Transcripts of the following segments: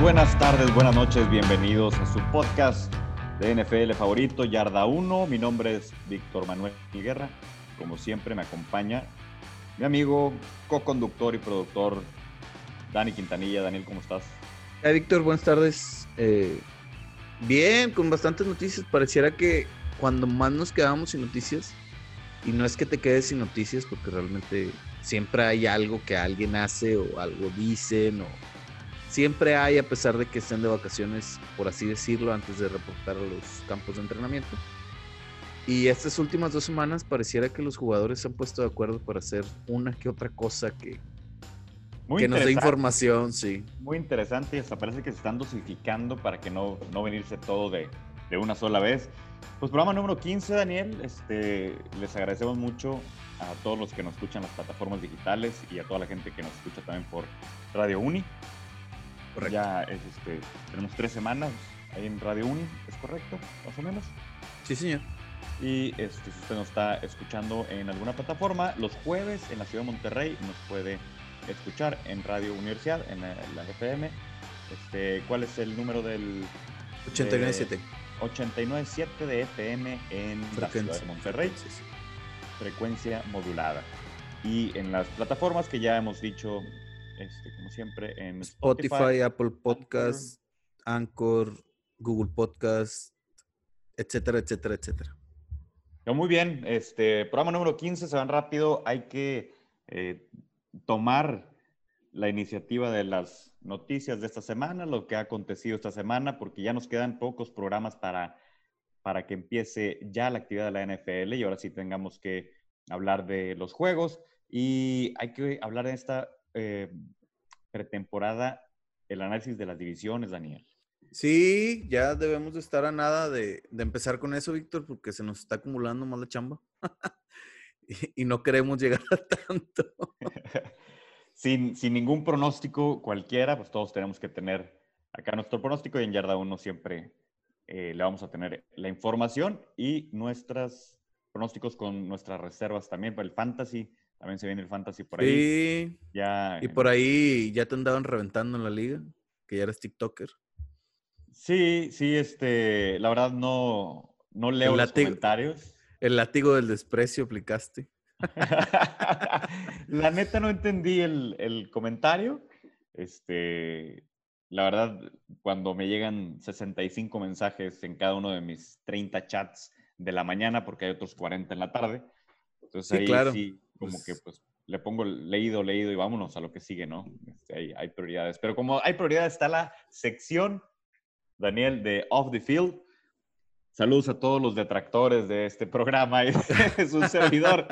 buenas tardes, buenas noches, bienvenidos a su podcast de NFL favorito, Yarda 1. Mi nombre es Víctor Manuel Guerra. Como siempre me acompaña mi amigo, co-conductor y productor Dani Quintanilla. Daniel, ¿cómo estás? Hola, Víctor, buenas tardes. Eh, bien, con bastantes noticias. Pareciera que cuando más nos quedamos sin noticias, y no es que te quedes sin noticias, porque realmente siempre hay algo que alguien hace o algo dicen o siempre hay, a pesar de que estén de vacaciones, por así decirlo, antes de reportar a los campos de entrenamiento. Y estas últimas dos semanas pareciera que los jugadores se han puesto de acuerdo para hacer una que otra cosa que, que nos dé información, sí. Muy interesante y hasta parece que se están dosificando para que no, no venirse todo de, de una sola vez. Pues programa número 15, Daniel. Este, les agradecemos mucho a todos los que nos escuchan en las plataformas digitales y a toda la gente que nos escucha también por Radio Uni. Ya es, este, tenemos tres semanas ahí en Radio Uni, ¿es correcto? Más o menos. Sí, señor. Y este, si usted nos está escuchando en alguna plataforma, los jueves en la ciudad de Monterrey nos puede escuchar en Radio Universidad, en la, FM. Este, ¿Cuál es el número del...? 897. 897 de FM en la ciudad de Monterrey. Frecuencia modulada. Y en las plataformas que ya hemos dicho este, como siempre, en Spotify, Apple Podcasts, Anchor, Google Podcasts, etcétera, etcétera, etcétera. Muy bien, este programa número 15 se van rápido. Hay que eh, tomar la iniciativa de las noticias de esta semana, lo que ha acontecido esta semana, porque ya nos quedan pocos programas para, para que empiece ya la actividad de la NFL y ahora sí tengamos que hablar de los juegos. Y hay que hablar de esta eh, pretemporada el análisis de las divisiones, Daniel. Sí, ya debemos de estar a nada de, empezar con eso, Víctor, porque se nos está acumulando más la chamba. y, no queremos llegar a tanto. sin, sin, ningún pronóstico cualquiera, pues todos tenemos que tener acá nuestro pronóstico y en Yarda 1 siempre eh, le vamos a tener la información y nuestros pronósticos con nuestras reservas también para el fantasy también se viene el fantasy por ahí. Sí. Ya, y por ahí ya te andaban reventando en la liga, que ya eres TikToker. Sí, sí, este, la verdad no, no leo los comentarios. El látigo del desprecio aplicaste. la neta no entendí el, el, comentario. Este, la verdad, cuando me llegan 65 mensajes en cada uno de mis 30 chats de la mañana, porque hay otros 40 en la tarde. Entonces ahí claro. sí como que pues le pongo leído, leído y vámonos a lo que sigue, ¿no? Este, hay, prioridades. Pero como hay prioridades, está la sección, Daniel, de Off the Field. Saludos a todos los detractores de este programa y de su servidor.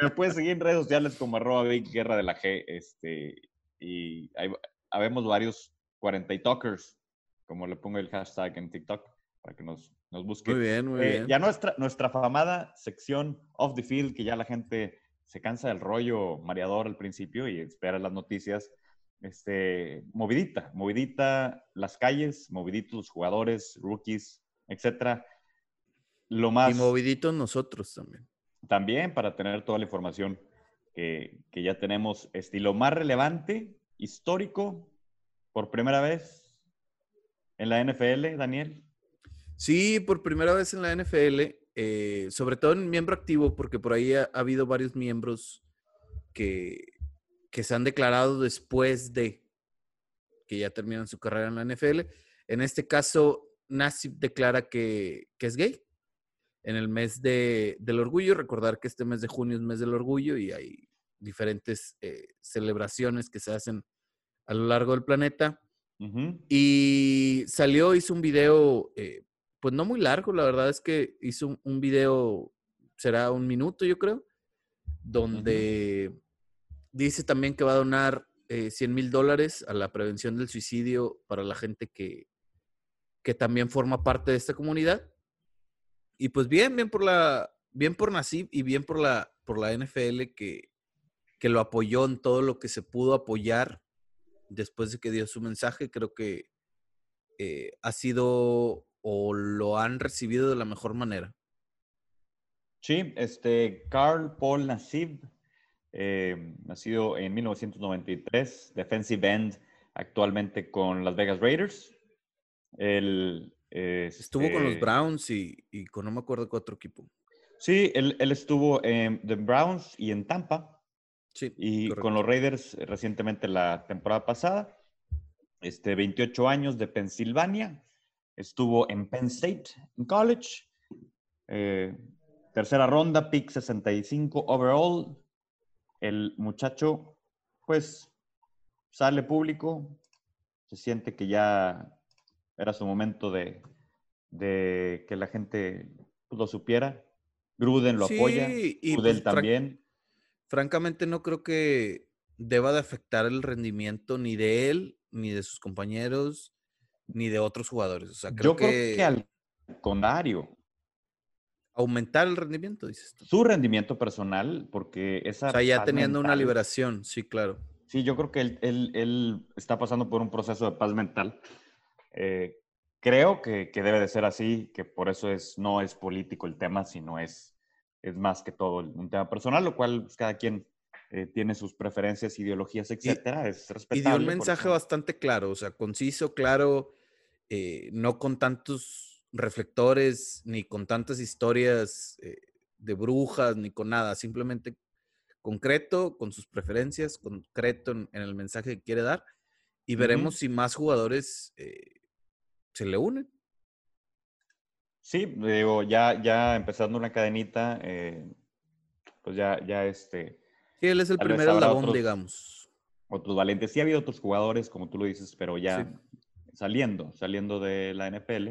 Me puedes seguir en redes sociales como arroba Guerra de la G. Este, y hay, habemos varios 40 talkers, como le pongo el hashtag en TikTok, para que nos, nos busquen. Muy bien, muy eh, bien. Ya nuestra, nuestra famada sección Off the Field, que ya la gente se cansa del rollo mareador al principio y espera las noticias. Este, movidita, movidita las calles, moviditos los jugadores, rookies, etcétera. Lo más. Y moviditos nosotros también. También para tener toda la información que, que ya tenemos. Este, lo más relevante, histórico, por primera vez en la NFL, Daniel. Sí, por primera vez en la NFL. Eh, sobre todo en miembro activo, porque por ahí ha, habido varios miembros que, que, se han declarado después de que ya terminan su carrera en la NFL. En este caso, Nassib declara que, que es gay en el mes de, del orgullo. Recordar que este mes de junio es mes del orgullo y hay diferentes eh, celebraciones que se hacen a lo largo del planeta. Y salió, hizo un video eh, pues no muy largo, la verdad es que hizo un, video, será un minuto yo creo, donde dice también que va a donar 100 eh, mil dólares a la prevención del suicidio para la gente que, que también forma parte de esta comunidad. Y pues bien, bien por la, bien por Nasib y bien por la, por la NFL que, que lo apoyó en todo lo que se pudo apoyar después de que dio su mensaje. Creo que eh, ha sido o lo han recibido de la mejor manera? Sí, este, Carl Paul Nassib, eh, nacido en 1993, defensive end, actualmente con Las Vegas Raiders. Él, Estuvo con los este Browns y, y con no me acuerdo qué otro equipo. Sí, él, él estuvo en The Browns y en Tampa. Sí, Y correcto. con los Raiders recientemente la temporada pasada. Este, 28 años de Pensilvania. Estuvo en Penn State, en college. Eh, tercera ronda, pick 65 overall. El muchacho, pues, sale público. Se siente que ya era su momento de, de que la gente lo supiera. Gruden lo apoya. Sí, y Gruden pues, fran- también. francamente no creo que deba de afectar el rendimiento ni de él, ni de sus compañeros, ni de otros jugadores. O sea, creo Yo creo que que al contrario, aumentar el rendimiento, dices tú. su rendimiento personal, porque esa O sea, ya teniendo una mental- liberación, sí, claro. Sí, yo creo que él, él- él está pasando por un proceso de paz mental. Eh, creo que, que debe de ser así, que por eso es, no es político el tema, sino es, es más que todo un tema personal, lo cual pues, cada quien eh, tiene sus preferencias, ideologías, etcétera. es Y respetable. dio un mensaje bastante claro, o sea, conciso, claro, eh, no con tantos reflectores, ni con tantas historias eh, de brujas, ni con nada, simplemente concreto, con sus preferencias, concreto en, en el mensaje que quiere dar, y veremos si más jugadores eh, se le unen. Sí, digo, ya, ya empezando una cadenita, pues ya, ya este, Sí, él es el primer eslabón, otros- digamos. otros valientes. Sí ha habido otros jugadores, como tú lo dices, pero ya Sí. Saliendo, saliendo de la NFL.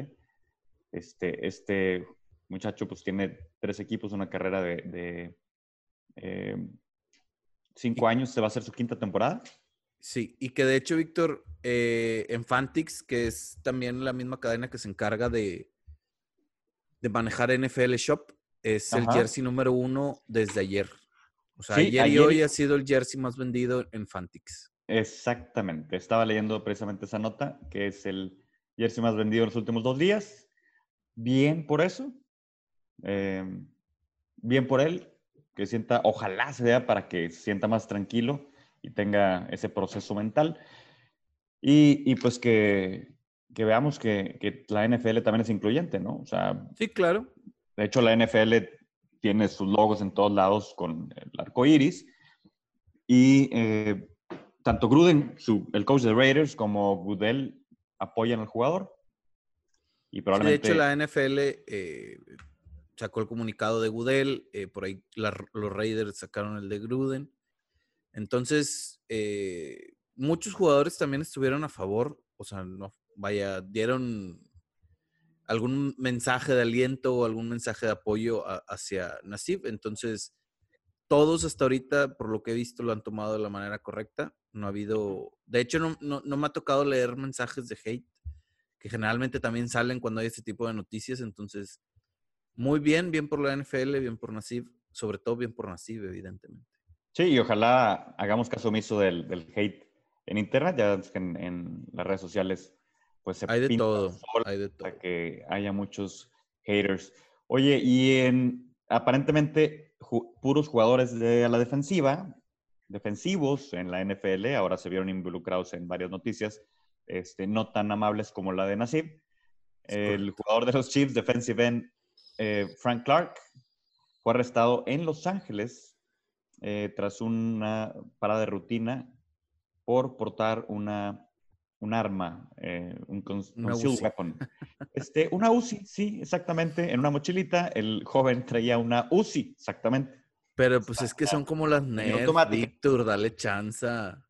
Este, este muchacho pues tiene tres equipos, una carrera de, de, eh, cinco años, se va a hacer su quinta temporada. Sí, y que de hecho, Víctor, eh, en Fantix, que es también la misma cadena que se encarga de, de manejar NFL Shop, es el jersey número uno desde ayer. O sea, Sí, ayer, y ayer hoy ha sido el jersey más vendido en Fantix. Exactamente, estaba leyendo precisamente esa nota, que es el jersey más vendido en los últimos dos días. Bien por eso. Eh, bien por él, que sienta, ojalá se vea para que se sienta más tranquilo y tenga ese proceso mental. Y, y pues que, que veamos que, que la NFL también es incluyente, ¿no? O sea, Sí, claro. de hecho, la NFL tiene sus logos en todos lados con el arco iris. Y eh, tanto Gruden, su- el coach de Raiders, como Goodell apoyan al jugador. Y Sí, de hecho, la NFL eh, sacó el comunicado de Goodell, eh, por ahí la- los Raiders sacaron el de Gruden. Entonces, eh, muchos jugadores también estuvieron a favor, o sea, no, vaya, dieron algún mensaje de aliento o algún mensaje de apoyo a- hacia Nasib. Entonces, todos hasta ahorita, por lo que he visto, lo han tomado de la manera correcta. No ha habido, de hecho, no, no- no me ha tocado leer mensajes de hate, que generalmente también salen cuando hay este tipo de noticias. Entonces, muy bien, bien por la NFL, bien por Nasib, sobre todo bien por Nasib, evidentemente. Sí, y ojalá hagamos caso omiso del, del hate en internet. Ya que en, en las redes sociales, pues se Hay de pinta todo, hay de todo. para que haya muchos haters. Oye, y en aparentemente ju- puros jugadores de la defensiva, defensivos en la NFL, ahora se vieron involucrados en varias noticias, este, no tan amables como la de Nasib. El jugador de los Chiefs, defensive end, eh, Frank Clark, fue arrestado en Los Ángeles eh, tras una parada de rutina por portar una, un arma, eh, un Una weapon. Este, una UCI, sí, exactamente, en una mochilita. El joven traía una UCI, exactamente. Pero pues es que son como las automática. Víctor, dale chanza.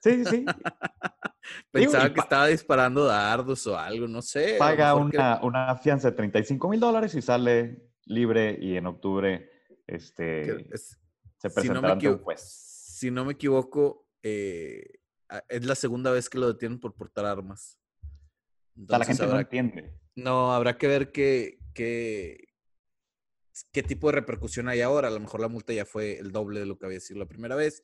Sí, sí, sí. Pensaba que estaba disparando dardos o algo, no sé. Paga mejor que- una, una fianza de 35 mil dólares y sale libre y en octubre este, es- se si no presentará ante un equivo- juez. Si no me equivoco, eh, es la segunda vez que lo detienen por portar armas. O sea, la gente no habrá- entiende. No, habrá que ver qué, qué, qué tipo de repercusión hay ahora. A lo mejor la multa ya fue el doble de lo que había sido la primera vez.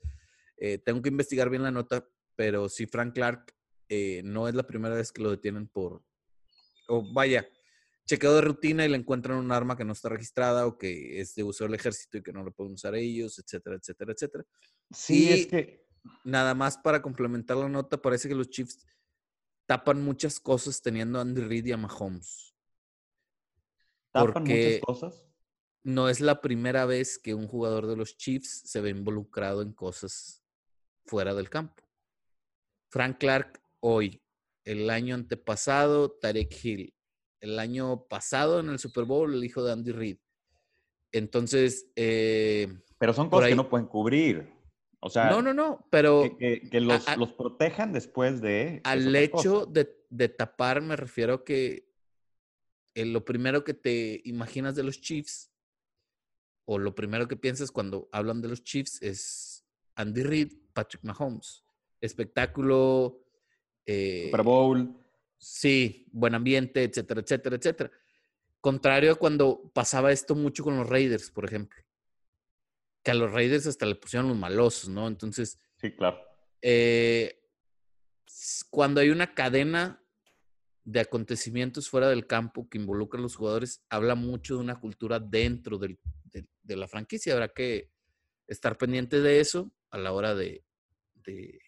Eh, tengo que investigar bien la nota, pero si Frank Clark eh, no es la primera vez que lo detienen por, o vaya, chequeo de rutina y le encuentran un arma que no está registrada o que es de uso del ejército y que no lo pueden usar ellos, etcétera, etcétera, etcétera. Sí, Y- es que nada más para complementar la nota, parece que los Chiefs tapan muchas cosas teniendo a Andy Reid y a Mahomes. ¿Tapan muchas cosas? No es la primera vez que un jugador de los Chiefs se ve involucrado en cosas fuera del campo. Frank Clark hoy, el año antepasado, Tarek Hill, el año pasado en el Super Bowl, el hijo de Andy Reid. Entonces. Eh, pero son cosas que no pueden cubrir. O sea. No, no, no, pero. Que, los, protejan después de. Al hecho de, tapar, me refiero que eh, lo primero que te imaginas de los Chiefs, o lo primero que piensas cuando hablan de los Chiefs, es Andy Reid, Patrick Mahomes. Espectáculo. Eh, Super Bowl. Sí, buen ambiente, etcétera, etcétera, etcétera. Contrario a cuando pasaba esto mucho con los Raiders, por ejemplo. Que a los Raiders hasta le pusieron los malosos, ¿no? Entonces. Sí, claro. Eh, cuando hay una cadena de acontecimientos fuera del campo que involucran a los jugadores, habla mucho de una cultura dentro de, la franquicia. Habrá que estar pendiente de eso a la hora de, de,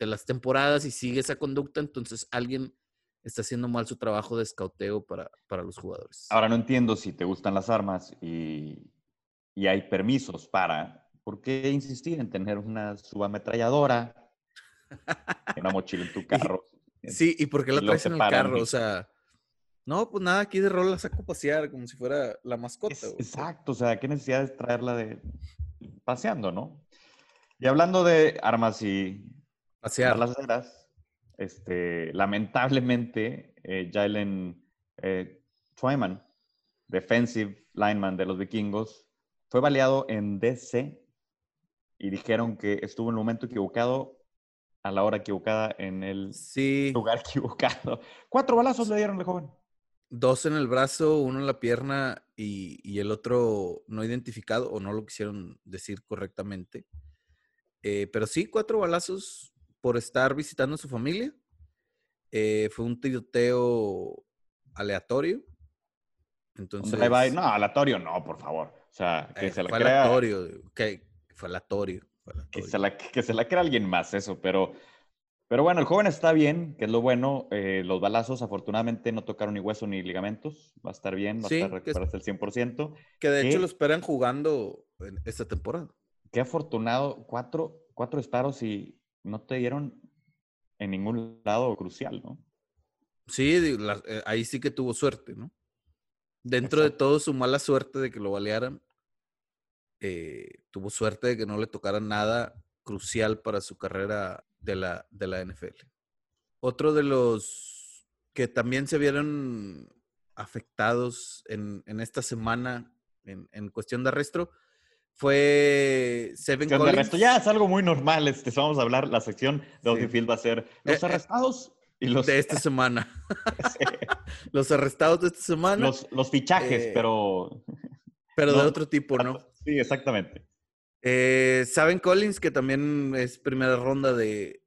las temporadas y sigue esa conducta, entonces alguien está haciendo mal su trabajo de escauteo para, para los jugadores. Ahora no entiendo si te gustan las armas y, y hay permisos para, ¿por qué insistir en tener una subametralladora, una mochila en tu carro? sí, ¿y por qué la traes en el carro? O sea, no, pues nada, aquí de rol la saco a pasear como si fuera la mascota. exacto, o sea, ¿qué necesidad de traerla de paseando, no? Y hablando de armas y pasear las este, lamentablemente, eh, Jalen eh, Twyman, defensive lineman de los vikingos, fue baleado en DC y dijeron que estuvo en el momento equivocado, a la hora equivocada, en el lugar equivocado. Cuatro balazos le dieron al joven. Dos en el brazo, uno en la pierna y, el otro no identificado o no lo quisieron decir correctamente. Eh, pero sí, cuatro balazos por estar visitando a su familia. Eh, fue un tiroteo aleatorio. Entonces, no, aleatorio no, por favor. O sea, que eh, se la fue crea. Que, fue. Que, se la, que se la crea alguien más, eso. Pero, pero bueno, el joven está bien, que es lo bueno. Eh, los balazos, afortunadamente, no tocaron ni hueso ni ligamentos. Va a estar bien, va a estar recuperarse el 100%. Que de hecho lo esperan jugando en esta temporada. Qué afortunado. Cuatro, cuatro disparos y no te dieron en ningún lado crucial, ¿no? Sí, eh, ahí sí que tuvo suerte, ¿no? Dentro de todo su mala suerte de que lo balearan, eh, tuvo suerte de que no le tocara nada crucial para su carrera de la, de la NFL. Otro de los que también se vieron afectados en, esta semana en, en cuestión de arresto fue Seven Collins. ya es algo muy normal. Este, vamos a hablar, la sección de Audiofield va a ser los eh, eh, arrestados y los... De esta semana. los arrestados de esta semana. Los, fichajes, eh, pero... Pero de otro tipo, ¿no? Sí, exactamente. Saben Collins, que también es primera ronda de,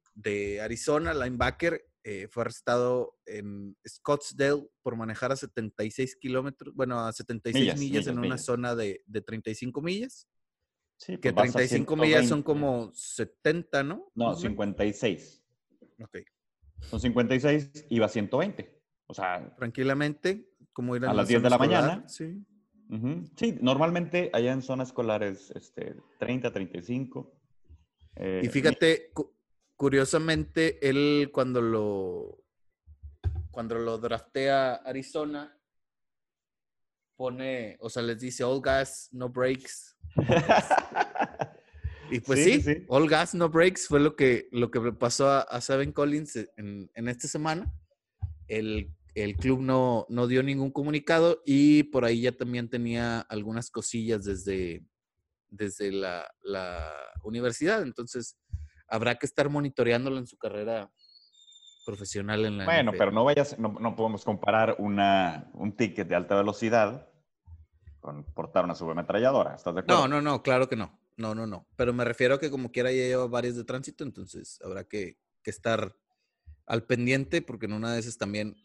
Arizona, linebacker, fue arrestado en Scottsdale por manejar a 76 kilómetros, bueno, a 76 millas, en una zona de, de 35 millas que 35 pues millas son como 70, ¿no? No, 56. Ok. Son 56 y va a 120. O sea. Tranquilamente, como ir a, las 10 de la mañana. Sí. Sí, normalmente allá en zonas escolares, este, 30, 35. Eh, y fíjate, curiosamente, él cuando lo cuando lo draftea Arizona, pone, o sea, les dice all gas, no breaks. y pues sí, all gas, no breaks fue lo que, lo que pasó a, Seven Collins en, esta semana. El, club no, no dio ningún comunicado y por ahí ya también tenía algunas cosillas desde, desde la, universidad. Entonces, habrá que estar monitoreándolo en su carrera profesional en la Bueno, pero no vayas, no, no, podemos comparar una, un ticket de alta velocidad con portar una subametralladora. ¿Estás de acuerdo? No, no, no, claro que no. No, no, no. Pero me refiero a que como quiera ya lleva varios de tránsito, entonces habrá que, estar al pendiente porque en una de esas también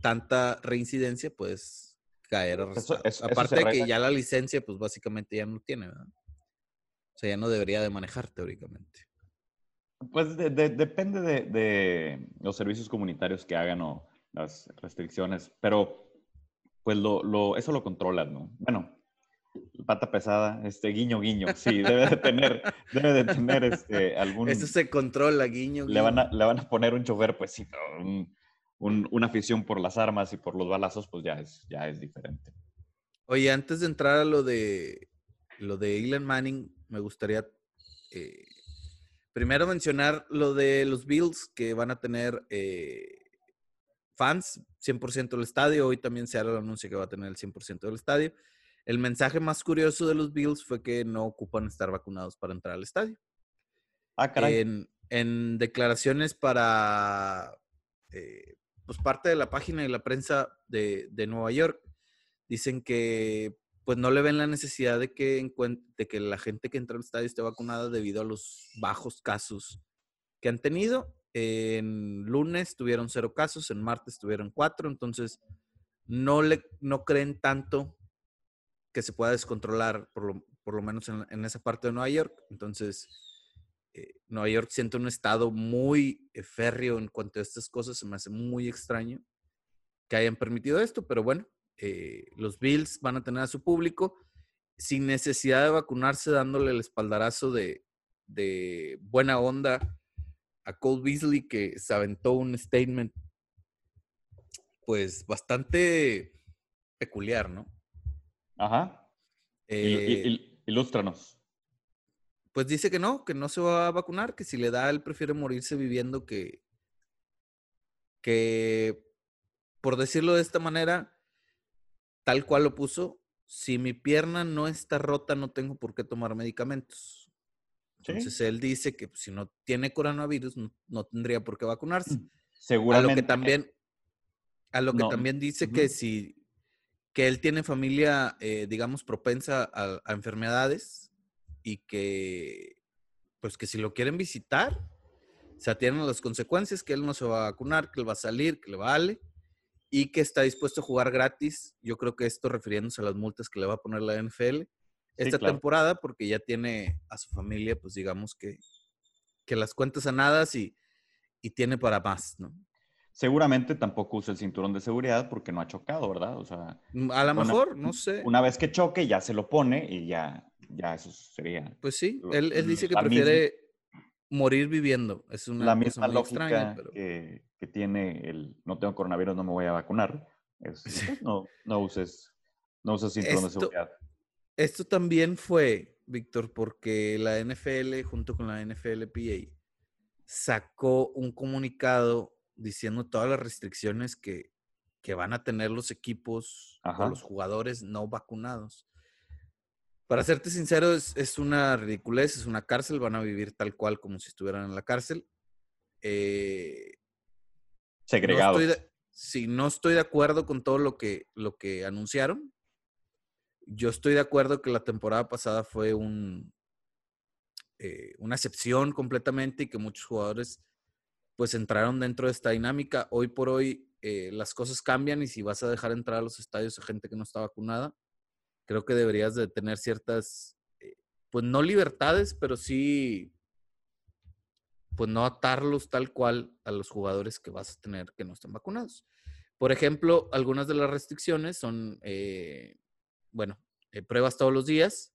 tanta reincidencia, pues caer Aparte de que ya la licencia, pues básicamente ya no tiene, ¿verdad? O sea, ya no debería de manejar teóricamente. Pues depende de, los servicios comunitarios que hagan o las restricciones, pero pues lo, eso lo controlan, ¿no? Bueno, pata pesada, este guiño guiño, sí, debe de tener, debe de tener este algún. Eso se controla, guiño. Le van a, le van a poner un chofer, pues sí, una afición por las armas y por los balazos, pues ya es, ya es diferente. Oye, antes de entrar a lo de lo de Elon Manning, me gustaría eh, primero mencionar lo de los Bills que van a tener eh, fans, 100% del estadio. Hoy también se hará el anuncio que va a tener el 100% del estadio. El mensaje más curioso de los Bills fue que no ocupan estar vacunados para entrar al estadio. Ah, caray. En, declaraciones para eh, pues parte de la página de la prensa de, Nueva York, dicen que pues no le ven la necesidad de que, de que la gente que entra al estadio esté vacunada debido a los bajos casos que han tenido en lunes tuvieron cero casos, en martes tuvieron cuatro, entonces no, le, no creen tanto que se pueda descontrolar, por lo, por lo menos en, esa parte de Nueva York. Entonces, Nueva York siente un estado muy férreo en cuanto a estas cosas, se me hace muy extraño que hayan permitido esto, pero bueno, eh, los Bills van a tener a su público sin necesidad de vacunarse, dándole el espaldarazo de, de buena onda a Cole Beasley que se aventó un statement pues bastante peculiar, ¿no? Ajá. Eh, ilústranos. Pues dice que no, que no se va a vacunar, que si le da, él prefiere morirse viviendo que, que, por decirlo de esta manera, tal cual lo puso, si mi pierna no está rota, no tengo por qué tomar medicamentos. Entonces él dice que pues, si no tiene coronavirus no, tendría por qué vacunarse. Seguramente. A lo que también, a lo que también dice que si que él tiene familia, eh, digamos, propensa a, enfermedades y que, pues que si lo quieren visitar, se atienen a las consecuencias, que él no se va a vacunar, que él va a salir, que le vale y que está dispuesto a jugar gratis. Yo creo que esto refiriéndose a las multas que le va a poner la NFL esta temporada porque ya tiene a su familia, pues digamos que, que las cuentas sanadas y, y tiene para más, ¿no? Seguramente tampoco usa el cinturón de seguridad porque no ha chocado, ¿verdad? O sea, a lo mejor, no sé. Una vez que choque ya se lo pone y ya, ya eso sería. Pues sí, él, él dice que prefiere morir viviendo. Es una la misma lógica que, que, tiene el no tengo coronavirus, no me voy a vacunar. Es, pues, no, no uses, no uses cinturón de seguridad. Esto también fue, Víctor, porque la NFL junto con la NFLPA sacó un comunicado diciendo todas las restricciones que, van a tener los equipos o los jugadores no vacunados. Para serte sincero, es, una ridiculez, es una cárcel, van a vivir tal cual como si estuvieran en la cárcel. Eh, Segregados. sí, no estoy de acuerdo con todo lo que, lo que anunciaron. Yo estoy de acuerdo que la temporada pasada fue un, eh, una excepción completamente y que muchos jugadores pues entraron dentro de esta dinámica. Hoy por hoy eh, las cosas cambian y si vas a dejar entrar a los estadios a gente que no está vacunada, creo que deberías de tener ciertas, eh, pues no libertades, pero sí, pues no atarlos tal cual a los jugadores que vas a tener que no estén vacunados. Por ejemplo, algunas de las restricciones son bueno, eh, pruebas todos los días.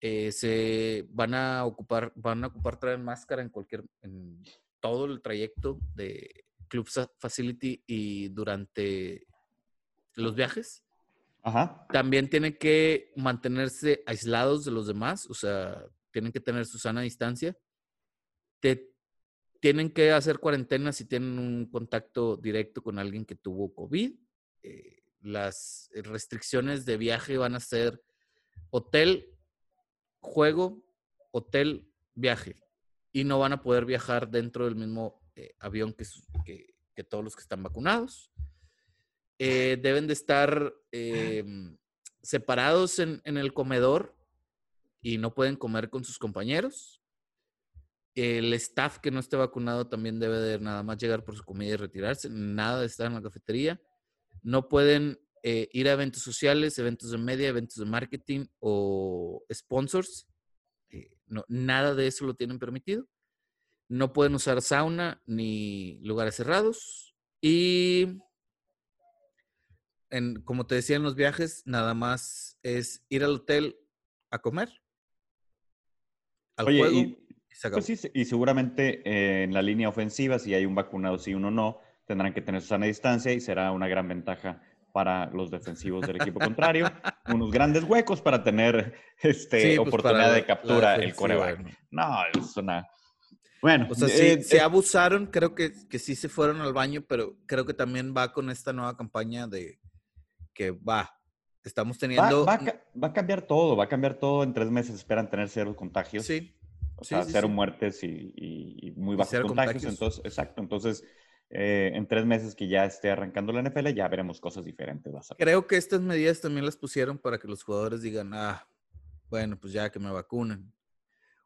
Eh, se van a ocupar, van a ocupar traer máscara en cualquier, en todo el trayecto de Club Facility y durante los viajes. También tienen que mantenerse aislados de los demás, o sea, tienen que tener su sana distancia. Tienen que hacer cuarentena si tienen un contacto directo con alguien que tuvo COVID. Eh, las restricciones de viaje van a ser hotel, juego, hotel, viaje. Y no van a poder viajar dentro del mismo eh, avión que, todos los que están vacunados. Eh, deben de estar em, separados en, el comedor y no pueden comer con sus compañeros. El staff que no esté vacunado también debe de nada más llegar por su comida y retirarse. Nada de estar en la cafetería no pueden eh, ir a eventos sociales, eventos de media, eventos de marketing o sponsors. Eh, no, nada de eso lo tienen permitido. No pueden usar sauna ni lugares cerrados. Y en, como te decía en los viajes, nada más es ir al hotel a comer. Al Oye, juego, y, pues y seguramente eh, en la línea ofensiva, si hay un vacunado, si uno no, tendrán que tener su sana distancia y será una gran ventaja para los defensivos del equipo contrario. Unos grandes huecos para tener este, pues, oportunidad de captura el coreback. No, es una... Bueno. O sea, eh, se abusaron, creo que, que sí se fueron al baño, pero creo que también va con esta nueva campaña de que va, estamos teniendo... Va, a cambiar todo, va a cambiar todo. En tres meses esperan tener cero contagios. Sí. O sea, cero muertes y, muy bajos contagios. Entonces, exacto. Entonces, eh, en tres meses que ya esté arrancando la NFL, ya veremos cosas diferentes. Creo que estas medidas también las pusieron para que los jugadores digan, ah, bueno, pues ya que me vacunen.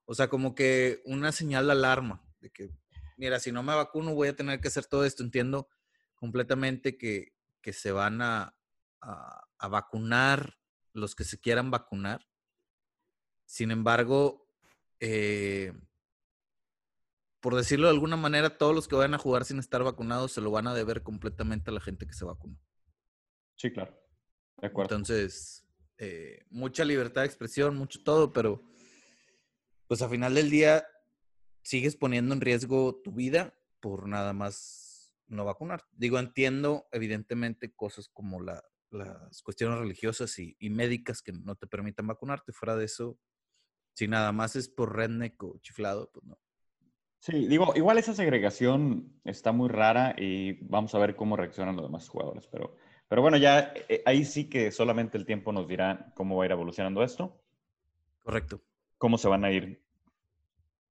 O sea, como que una señal de alarma de que, mira, si no me vacuno voy a tener que hacer todo esto. Entiendo completamente que, que se van a, a, vacunar los que se quieran vacunar. Sin embargo, eh, por decirlo de alguna manera, todos los que vayan a jugar sin estar vacunados se lo van a deber completamente a la gente que se vacunó. Sí, claro. De acuerdo. Entonces, eh, mucha libertad de expresión, mucho todo, pero pues a final del día sigues poniendo en riesgo tu vida por nada más no vacunar. Digo, entiendo evidentemente cosas como la, las cuestiones religiosas y, médicas que no te permitan vacunarte. Fuera de eso, si nada más es por redneck o chiflado, pues no. Sí, digo, igual esa segregación está muy rara y vamos a ver cómo reaccionan los demás jugadores, pero, pero bueno, ya eh, ahí sí que solamente el tiempo nos dirá cómo va a ir evolucionando esto. Correcto. Cómo se van a ir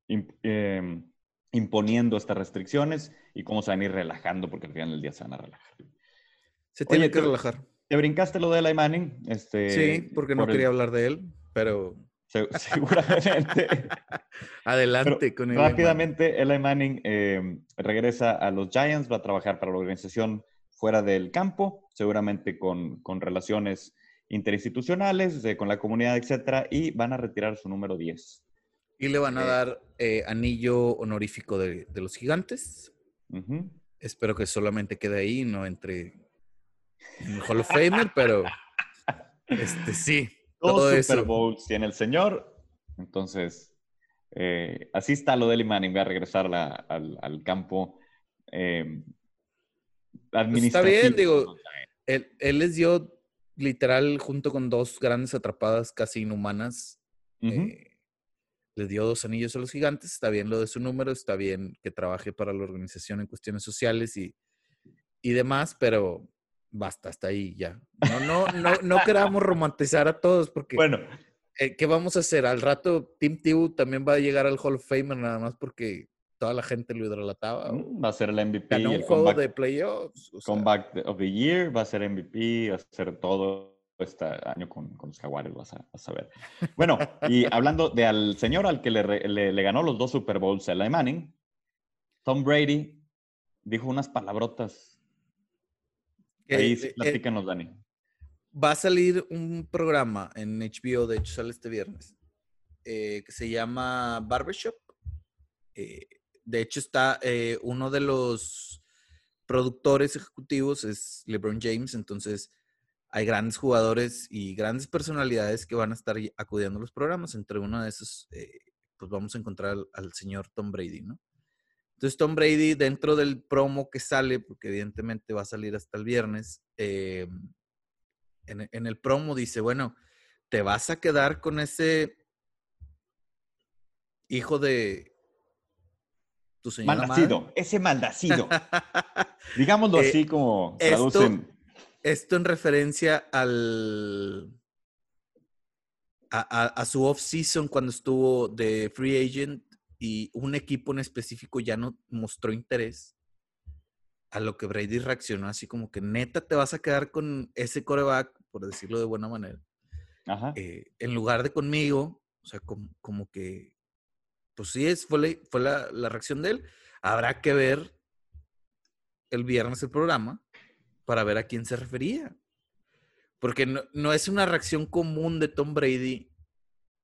em, imponiendo estas restricciones y cómo se van a ir relajando, porque al final del día se van a relajar. Se tiene que relajar. Te brincaste lo de Eli Manning. Este, sí, porque no quería hablar de él, pero. Seguramente. Adelante con él. Rápidamente, Eli Manning em, regresa a los Giants, va a trabajar para la organización fuera del campo, seguramente con, con relaciones interinstitucionales, con la comunidad, etcétera, y van a retirar su número 10. Y le van a eh, dar eh, anillo honorífico de, de los gigantes. Espero que solamente quede ahí, no entre en Hall of Famer, pero este sí. Todo Super Bowls tiene el señor. Entonces, eh, así está lo de Eli Manning. Voy a regresar al, campo eh, administrativo. Pues está bien, digo. Él, les dio literal, junto con dos grandes atrapadas casi inhumanas, eh, les dio dos anillos a los gigantes. Está bien lo de su número, está bien que trabaje para la organización en cuestiones sociales y, y demás, pero basta, hasta ahí ya. No, no, no, no queramos romantizar a todos porque. Bueno. Eh, ¿Qué vamos a hacer? Al rato Tim Tebow también va a llegar al Hall of Famer nada más porque toda la gente lo hidrolataba. Mm, va a ser el MVP. Ganó un juego de playoffs. comeback of the Year, va a ser MVP, va a ser todo este año con, con los jaguares, vas a, vas a, ver. Bueno, y hablando de al señor al que le, le, le ganó los dos Super Bowls, Eli Manning, Tom Brady dijo unas palabrotas Ahí sí, eh, Dani. Va a salir un programa en HBO, de hecho sale este viernes, eh, que se llama Barbershop. Eh, de hecho está uno de los productores ejecutivos es LeBron James, entonces hay grandes jugadores y grandes personalidades que van a estar acudiendo a los programas. Entre uno de esos, pues vamos a encontrar al, señor Tom Brady, ¿no? Entonces Tom Brady dentro del promo que sale, porque evidentemente va a salir hasta el viernes, eh, en, el promo dice, bueno, te vas a quedar con ese hijo de tu señora Maldacido, ese maldacido. Digámoslo eh, así como traducen. Esto, en referencia al a, a su off-season cuando estuvo de free agent y un equipo en específico ya no mostró interés, a lo que Brady reaccionó así como que neta te vas a quedar con ese coreback, por decirlo de buena manera, eh, en lugar de conmigo, o sea, como, que, pues sí, es, fue, la, fue la, reacción de él. Habrá que ver el viernes el programa para ver a quién se refería. Porque no, no, es una reacción común de Tom Brady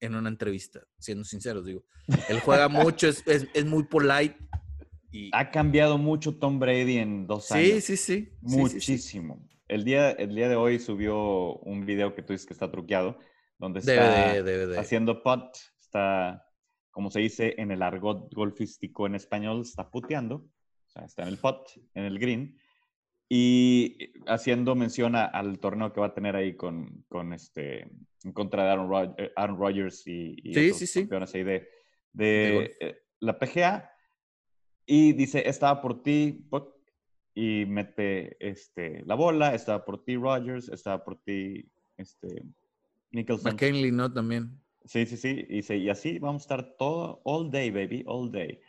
en una entrevista, siendo sinceros, digo. Él juega mucho, es, es, muy polite. Y... Ha cambiado mucho Tom Brady en dos años. Sí, sí, sí. Muchísimo. el, día, el día de hoy subió un video que tú dices que está truqueado, donde está haciendo putt, está, como se dice en el argot golfístico en español, está puteando, o sea, está en el putt, en el green, y haciendo mención al torneo que va a tener ahí con, con este, en contra de Aaron, eh, Rodgers y, y campeones ahí de, de, eh, la PGA. Y dice, estaba por ti, y mete este, la bola, estaba por ti Rodgers, estaba por ti este, Nicholson. McKinley, ¿no? También. Sí, sí, sí. Y, y así vamos a estar todo, all day, baby, all day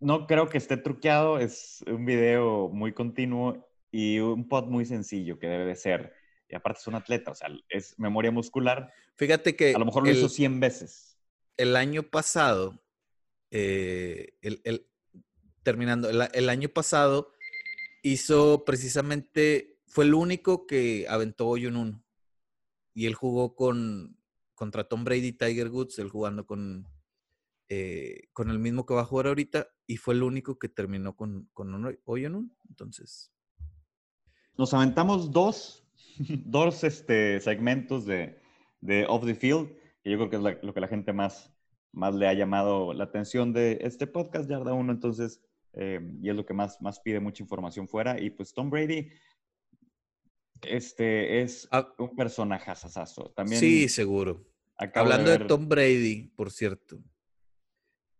no creo que esté truqueado, es un video muy continuo y un pod muy sencillo que debe de ser. Y aparte es un atleta, o sea, es memoria muscular. Fíjate que... A lo mejor lo hizo 100 veces. El año pasado, eh, el, terminando, el, año pasado hizo precisamente, fue el único que aventó hoyo en uno. Y él jugó con, contra Tom Brady y Tiger Woods, él jugando con, eh, con el mismo que va a jugar ahorita y fue el único que terminó con, con un hoyo en un. Entonces. Nos aventamos dos, dos este, segmentos de, de Off the Field, que yo creo que es lo que la gente más, más le ha llamado la atención de este podcast, Yarda 1. Entonces, eh, y es lo que más, más pide mucha información fuera. Y pues Tom Brady este, es ah. un personaje asasazo. También sí, seguro. Hablando de, de Tom Brady, por cierto,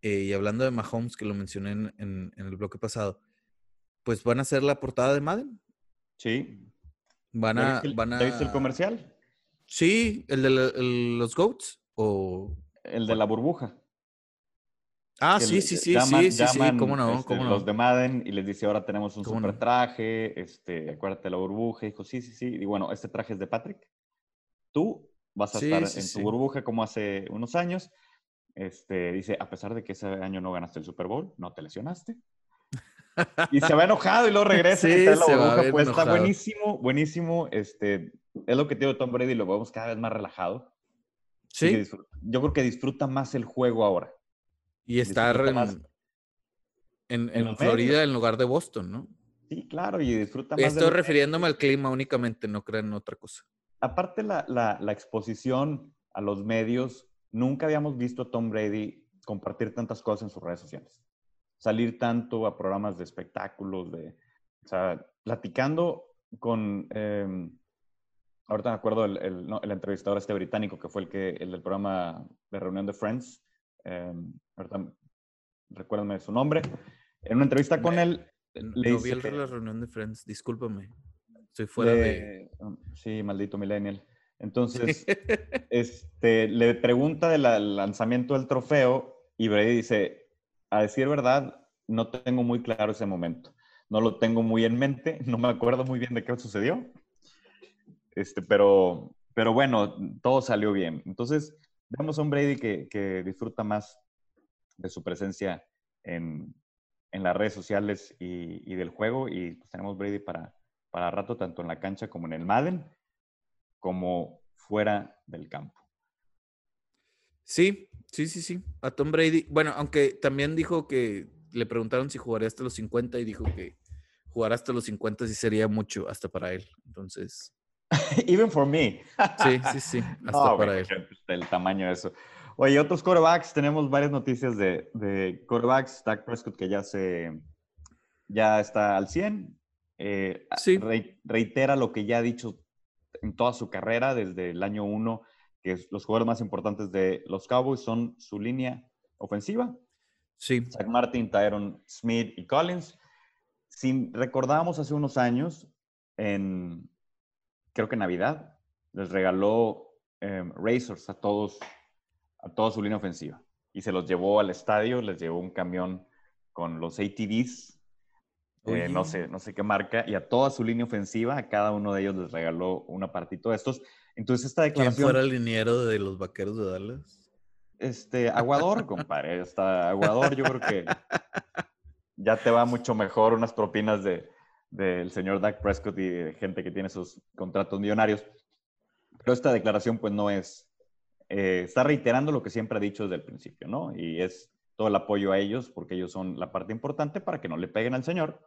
eh, y hablando de Mahomes, que lo mencioné en, el bloque pasado, pues van a hacer la portada de Madden. Sí. Van a, van a... el comercial? Sí, el de los GOATs o... El de la burbuja. Ah, sí, sí, sí, sí, sí, sí, cómo no, este, cómo no. Los de Madden y les dice, ahora tenemos un super traje, este, acuérdate la burbuja. dijo, sí, sí, sí. Y bueno, este traje es de Patrick. Tú vas a estar en tu burbuja como hace unos años este, dice, a pesar de que ese año no ganaste el Super Bowl, no te lesionaste. y se va enojado y luego regresa. y la pues está buenísimo, buenísimo. Este, es lo que tiene Tom Brady, lo vemos cada vez más relajado. Sí. Yo creo que disfruta más el juego ahora. Y estar en, en, Florida en lugar de Boston, ¿no? Sí, claro, y disfruta más. Estoy refiriéndome al clima únicamente, no crean otra cosa. Aparte, la, la, la exposición a los medios Nunca habíamos visto a Tom Brady compartir tantas cosas en sus redes sociales. Salir tanto a programas de espectáculos, de, o sea, platicando con, em, ahorita me acuerdo el, el, entrevistador este británico que fue el, que, el del programa de reunión de Friends, eh, ahorita recuérdame su nombre, en una entrevista con él. Le no vi el, la reunión de Friends, discúlpame. Estoy fuera de... Um, sí, maldito millennial. Entonces, este, le pregunta del lanzamiento del trofeo y Brady dice, a decir verdad, no tengo muy claro ese momento. No lo tengo muy en mente, no me acuerdo muy bien de qué sucedió. Este, pero, pero bueno, todo salió bien. Entonces, vemos a un Brady que, disfruta más de su presencia en, las redes sociales y, del juego. Y pues tenemos Brady para, para rato, tanto en la cancha como en el Madden como fuera del campo. Sí, sí, sí, sí. A Tom Brady, bueno, aunque también dijo que le preguntaron si jugaría hasta los 50 y dijo que jugar hasta los 50 sí sería mucho hasta para él. Entonces. Even for me. sí, sí, sí, hasta para él. El tamaño de eso. Oye, otros quarterbacks, tenemos varias noticias de, de quarterbacks. Dak Prescott que ya se, ya está al 100. Eh, sí. reitera lo que ya ha dicho en toda su carrera, desde el año 1, que los jugadores más importantes de los Cowboys son su línea ofensiva. Sí. Zach Martin, Tyron Smith y Collins. Si recordamos hace unos años, en creo que Navidad, les regaló em, Razors a todos, a toda su línea ofensiva. Y se los llevó al estadio, les llevó un camión con los ATVs eh, no sé, no sé qué marca, y a toda su línea ofensiva, a cada uno de ellos les regaló una partito de estos. Entonces esta declaración... ¿Quién fuera el liniero de los vaqueros de Dallas? Este, Aguador, compadre, está Aguador, yo creo que ya te va mucho mejor unas propinas de del señor Dak Prescott y de gente que tiene sus contratos millonarios. Pero esta declaración pues no es eh, está reiterando lo que siempre ha dicho desde el principio, ¿no? Y es todo el apoyo a ellos porque ellos son la parte importante para que no le peguen al señor.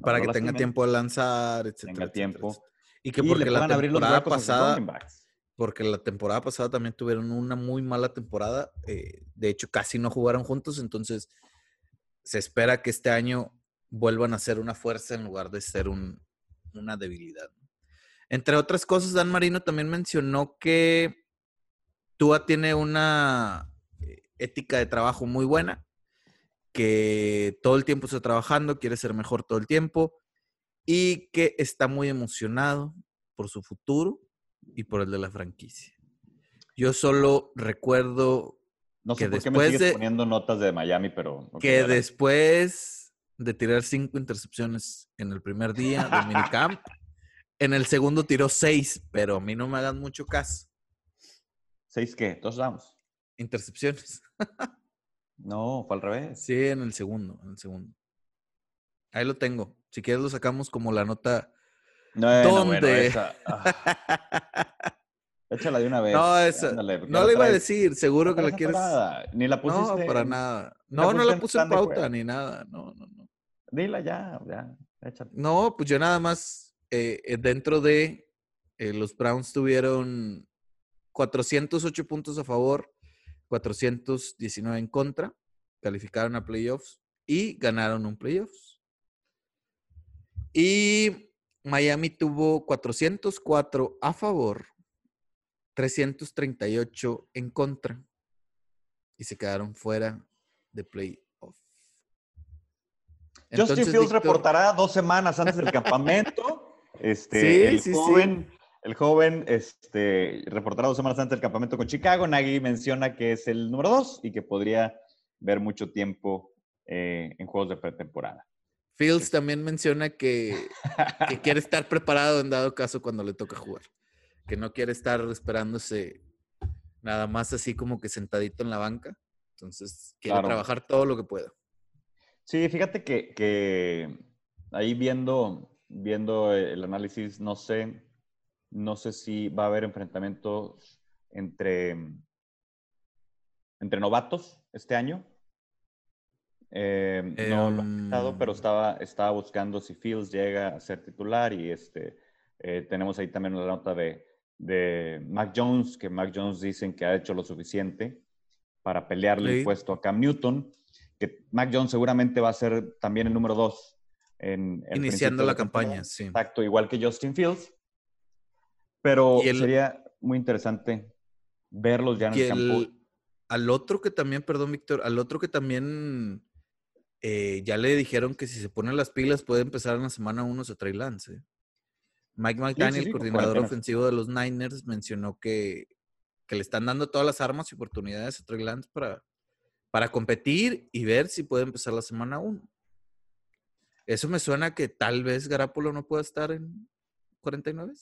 Para que tenga tiempo de lanzar, etcétera. Tenga tiempo. Y que porque la temporada pasada, porque la temporada pasada también tuvieron una muy mala temporada. Eh, de hecho, casi no jugaron juntos, entonces se espera que este año vuelvan a ser una fuerza en lugar de ser una debilidad. Entre otras cosas, Dan Marino también mencionó que Tua tiene una eh, ética de trabajo muy buena, que todo el tiempo está trabajando, quiere ser mejor todo el tiempo y que está muy emocionado por su futuro y por el de la franquicia. Yo solo recuerdo no sé que por qué me sigues poniendo notas de Miami, pero... que después de tirar cinco intercepciones en el primer día de minicamp, en el segundo tiró seis, pero a mí no me hagan mucho caso. ¿Seis qué? ¿Dos downs? Intercepciones. no, fue al revés. Sí, en el segundo, en el segundo. Ahí lo tengo. Si quieres lo sacamos como la nota. No, ¿Dónde? Ah. Échala de una vez. No, esa, no le iba a decir, seguro que la quieres. Ni la pusiste. No, para nada. No, no la puse en pauta ni nada. No, no, no. Dila ya, ya. Échala. No, pues yo nada más eh, eh, dentro de eh, los Browns tuvieron 408 puntos a favor, 419 en contra, calificaron a playoffs y ganaron un playoffs. Y Miami tuvo 404 a favor, 338 en contra y se quedaron fuera de playoff. Justin Fields reportará dos semanas antes del campamento. Este, el joven, el joven este, reportará dos semanas antes del campamento con Chicago. Nagy menciona que es el número dos y que podría ver mucho tiempo eh, en juegos de pretemporada. Fields también menciona que, que quiere estar preparado en dado caso cuando le toca jugar que no quiere estar esperándose nada más así como que sentadito en la banca. Entonces, quiere trabajar todo lo que pueda. Sí, fíjate que, ahí viendo, viendo el análisis, no sé, no sé si va a haber enfrentamientos entre, entre novatos este año. Eh, no lo he pensado, pero em. estaba, estaba buscando si Fields llega a ser titular y este, eh, tenemos ahí también una nota de, de Mac Jones, que Mac Jones dicen que ha hecho lo suficiente para pelearle el puesto a Cam Newton, que Mac Jones seguramente va a ser también el número dos en Iniciando la, campaña, sí. Exacto, igual que Justin Fields. Pero sería muy interesante verlos ya en el, campo. Al otro que también, perdón, Víctor, al otro que también eh, ya le dijeron que si se ponen las pilas puede empezar en la semana uno a Trey Lance. ¿eh? Mike McDaniel, coordinador ofensivo de los Niners, mencionó que, le están dando todas las armas y oportunidades a Trey Lance para, para competir y ver si puede empezar la semana 1. Eso me suena que tal vez Garapolo no pueda estar en 49.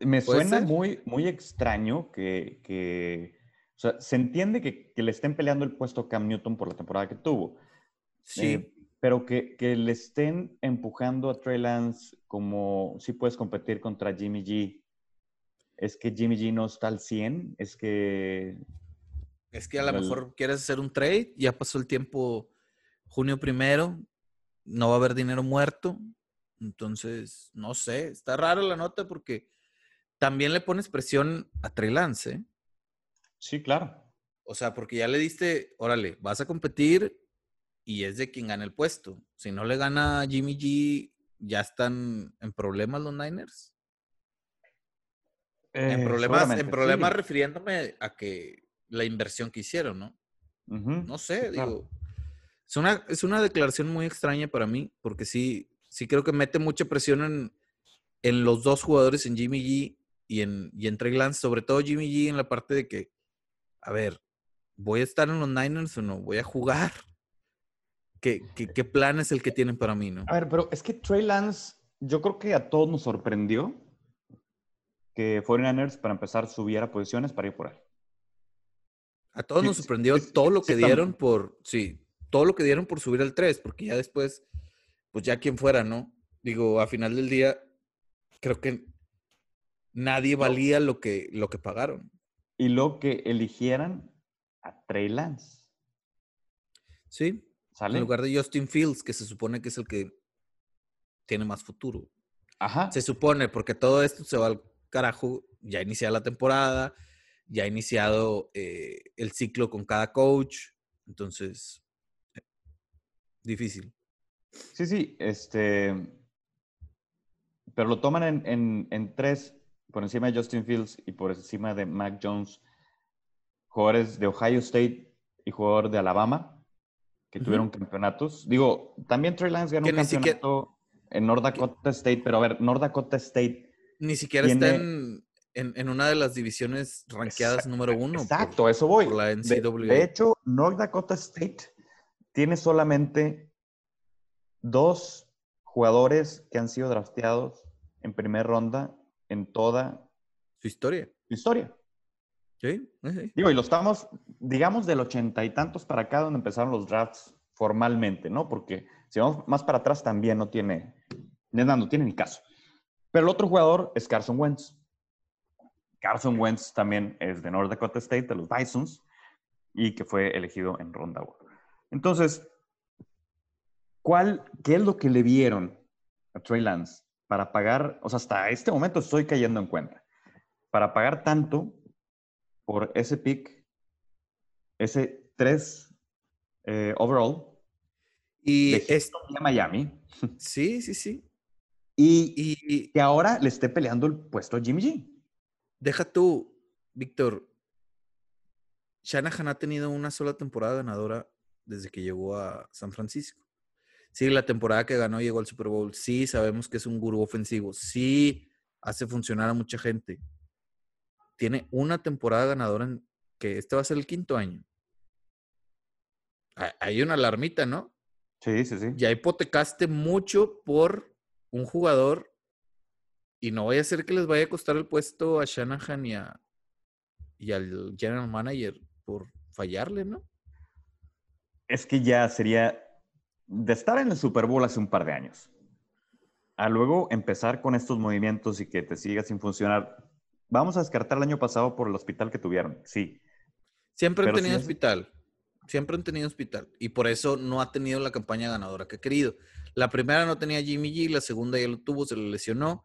Me suena muy, muy extraño que, o sea, se entiende que, le estén peleando el puesto a Cam Newton por la temporada que tuvo. Sí. Eh, pero que, le estén empujando a Trey Lance como si puedes competir contra Jimmy G. Es que Jimmy G no está al 100, es que... Es que a lo mejor quieres hacer un trade, ya pasó el tiempo junio primero, no va a haber dinero muerto, entonces, no sé, está rara la nota porque también le pones presión a Trey Lance. ¿eh? Sí, claro. O sea, porque ya le diste, órale, vas a competir y es de quien gana el puesto. Si no le gana Jimmy G, ¿ya están en problemas los Niners? en eh, problemas, en problemas refiriéndome a que la inversión que hicieron, ¿no? No sé, digo. Es una, es una declaración muy extraña para mí, porque sí, sí creo que mete mucha presión en, en los dos jugadores, en Jimmy G y en, y en Trey Lance, sobre todo Jimmy G en la parte de que, a ver, ¿voy a estar en los Niners o no? ¿Voy a jugar? ¿Qué, qué, plan es el que tienen para mí, no? A ver, pero es que Trey Lance, yo creo que a todos nos sorprendió que 49ers, para empezar, subiera posiciones para ir por ahí. A todos nos sorprendió todo lo que dieron por, sí, todo lo que dieron por subir al 3, porque ya después, pues ya quien fuera, ¿no? Digo, a final del día, creo que nadie valía lo que, lo que pagaron. y luego que eligieran a Trey Lance. Sí. ¿Sale? En lugar de Justin Fields, que se supone que es el que tiene más futuro. Ajá. Se supone, porque todo esto se va al carajo, ya ha iniciado la temporada, ya ha iniciado eh, el ciclo con cada coach, entonces, eh, difícil. Sí, sí, este. Pero lo toman en, en- en tres, por encima de Justin Fields y por encima de Mac Jones, jugadores de Ohio State y jugador de Alabama, que tuvieron campeonatos. Digo, también Trey Lance ganó Que un siquiera- campeonato en North Dakota State, pero a ver, North Dakota State. Ni siquiera está en, en- en una de las divisiones rankeadas número uno. por- Exacto, a eso voy. por la De- NCAA. De, hecho, North Dakota State tiene solamente dos jugadores que han sido drafteados en primera ronda en toda Su historia. su historia. Sí, sí. Digo, y lo estamos, digamos, del ochenta y tantos para acá, donde empezaron los drafts formalmente, ¿no? Porque si vamos más para atrás, también no tiene, no tiene ni caso. Pero el otro jugador es Carson Wentz. Carson Wentz también es de North Dakota State, de los Bisons, y que fue elegido en ronda 1. Entonces, ¿cuál, ¿qué es lo que le vieron a Trey Lance para pagar? O sea, hasta este momento estoy cayendo en cuenta. Para pagar tanto por ese pick, ese 3 eh, overall Y de es, y a Miami, sí, sí, sí. y, Y que ahora le esté peleando el puesto a Jimmy G. deja tú, Víctor. Shanahan ha tenido una sola temporada ganadora desde que llegó a San Francisco. Sí, la temporada que ganó llegó al Super Bowl. Sí, sabemos que es un gurú ofensivo. Sí, hace funcionar a mucha gente. Tiene una temporada ganadora en que este va a ser el quinto año. Ha- Hay una alarmita, ¿no? Sí, sí, sí. ya hipotecaste mucho por un jugador y no vaya a ser que les vaya a costar el puesto a Shanahan y, a- y al general manager por fallarle, ¿no? Es que ya sería de estar en el Super Bowl hace un par de años. A luego empezar con estos movimientos y que te siga sin funcionar. Vamos a descartar el año pasado por el hospital que tuvieron. Sí. Siempre han si tenido es- hospital. Siempre han tenido hospital. Y por eso no ha tenido la campaña ganadora que ha querido. La primera no tenía Jimmy G, la segunda ya lo tuvo, se le lesionó.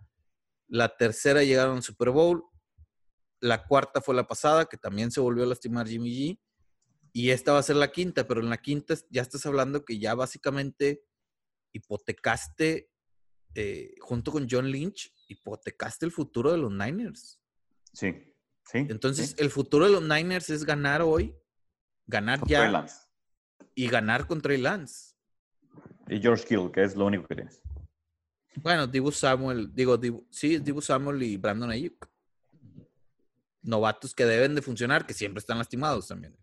La tercera llegaron al Super Bowl. La cuarta fue la pasada, que también se volvió a lastimar Jimmy G. Y esta va a ser la quinta, pero en la quinta ya estás hablando que ya básicamente hipotecaste, eh, junto con John Lynch, hipotecaste el futuro de los Niners. Sí. Sí. Entonces, sí. el futuro de los Niners es ganar hoy, ganar Con ya y ganar con Trey Lance. Y George Kittle, que es lo único que tienes. Bueno, Dibu Samuel, digo, Dibu- sí, Dibu Samuel y Brandon Ayuk. Novatos que deben de funcionar, que siempre están lastimados también.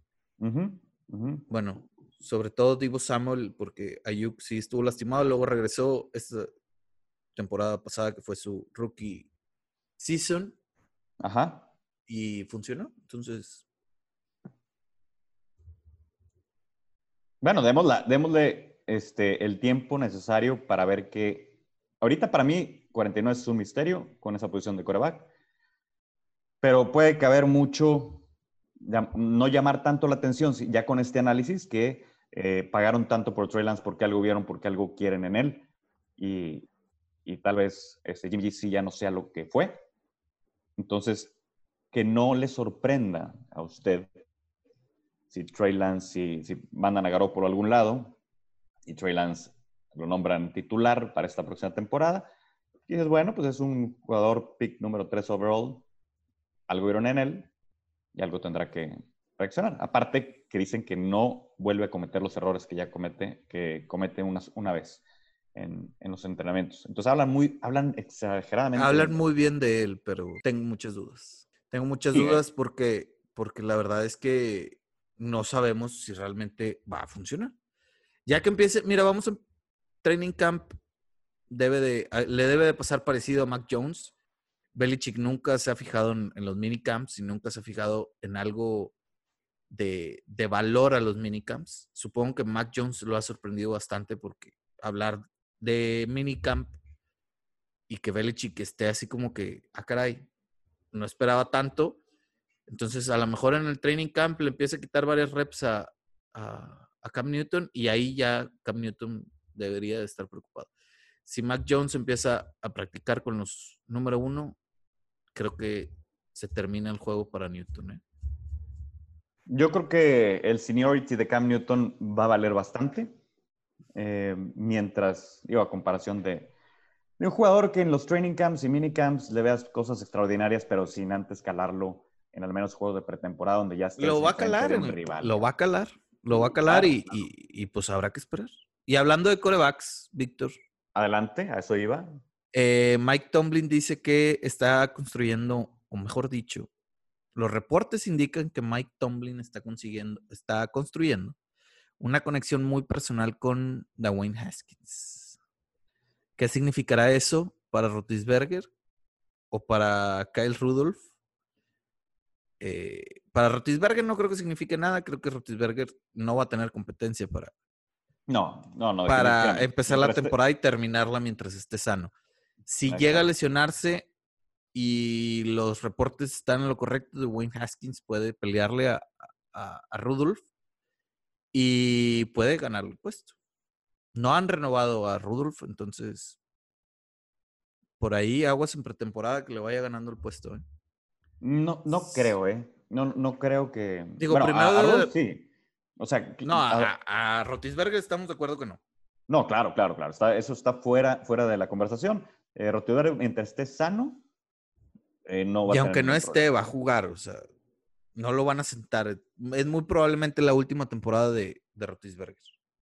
Bueno, sobre todo Dibu Samuel, porque Ayuk sí estuvo lastimado, luego regresó esta temporada pasada que fue su rookie season Ajá. y funcionó. Entonces, Bueno, démosla- démosle este, el tiempo necesario para ver que. Ahorita para mí, 49 es un misterio con esa posición de coreback. Pero puede caber mucho, no llamar tanto la atención ya con este análisis que eh, pagaron tanto por Trey Lance porque algo vieron, porque algo quieren en él. Y, tal vez este, Jimmy G ya no sea lo que fue. Entonces, que no le sorprenda a usted si Trey Lance, si, si mandan a Garo por algún lado y Trey Lance lo nombran titular para esta próxima temporada, y dices, bueno, pues es un jugador pick número 3 overall, algo vieron en él y algo tendrá que reaccionar. Aparte que dicen que no vuelve a cometer los errores que ya comete, que comete una, una vez en, en los entrenamientos. Entonces hablan muy, hablan exageradamente. hablan muy bien de él, pero tengo muchas dudas. Tengo muchas Sí, eh. dudas porque, porque la verdad es que no sabemos si realmente va a funcionar. Ya que empiece, mira, vamos a training camp, debe de, le debe de pasar parecido a Mac Jones. Belichick nunca se ha fijado en, en los minicamps y nunca se ha fijado en algo de, de valor a los minicamps. Supongo que Mac Jones lo ha sorprendido bastante porque hablar de minicamp y que Belichick esté así como que, ah, caray, no esperaba tanto. Entonces, a lo mejor en el training camp le empieza a quitar varias reps a, a, Cam Newton y ahí ya Cam Newton debería de estar preocupado. Si Mac Jones empieza a practicar con los número uno, creo que se termina el juego para Newton. ¿eh? Yo creo que el seniority de Cam Newton va a valer bastante. Eh, mientras, digo, a comparación de, un jugador que en los training camps y minicamps le veas cosas extraordinarias, pero sin antes calarlo en al menos juegos de pretemporada donde ya está. Lo va a calar, en rival. Lo va a calar, lo va a calar y, y, pues habrá que esperar. Y hablando de corebacks, Víctor. Adelante, a eso iba. Eh, Mike Tomlin dice que está construyendo, o mejor dicho, los reportes indican que Mike Tomlin está consiguiendo, está construyendo una conexión muy personal con Dwayne Haskins. ¿Qué significará eso para Rotisberger o para Kyle Rudolph? Eh, para Rotisberger no creo que signifique nada. Creo que Rotisberger no va a tener competencia para, no, no, no. Para empezar la temporada y terminarla mientras esté sano. Si llega a lesionarse y los reportes están en lo correcto, de Wayne Haskins puede pelearle a, a Rudolph y puede ganar el puesto. No han renovado a Rudolph, entonces por ahí aguas en pretemporada que le vaya ganando el puesto. ¿eh? No, no creo, ¿eh? No, no creo que. Digo, primero. sí. O sea. No, a, a, Rotisberger estamos de acuerdo que no. No, claro, claro, claro. Está, eso está fuera, fuera de la conversación. Eh, mientras esté sano, eh, no va y aunque no esté, va a jugar. O sea, no lo van a sentar. Es muy probablemente la última temporada de, de Rotisberger.